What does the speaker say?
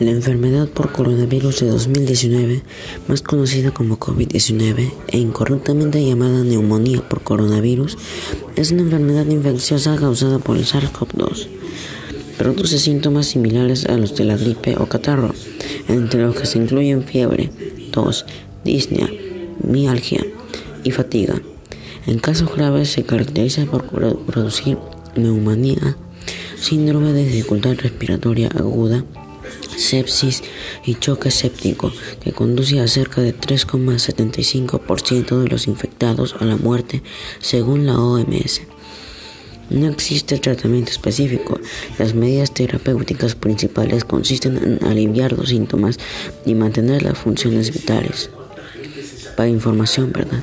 La enfermedad por coronavirus de 2019, más conocida como COVID-19 e incorrectamente llamada neumonía por coronavirus, es una enfermedad infecciosa causada por el SARS-CoV-2. Produce síntomas similares a los de la gripe o catarro, entre los que se incluyen fiebre, tos, disnea, mialgia y fatiga. En casos graves se caracteriza por producir neumonía, síndrome de dificultad respiratoria aguda, sepsis y choque séptico, que conduce a cerca de 3,75% de los infectados a la muerte, según la OMS. No existe tratamiento específico. Las medidas terapéuticas principales consisten en aliviar los síntomas y mantener las funciones vitales. Para información, ¿verdad?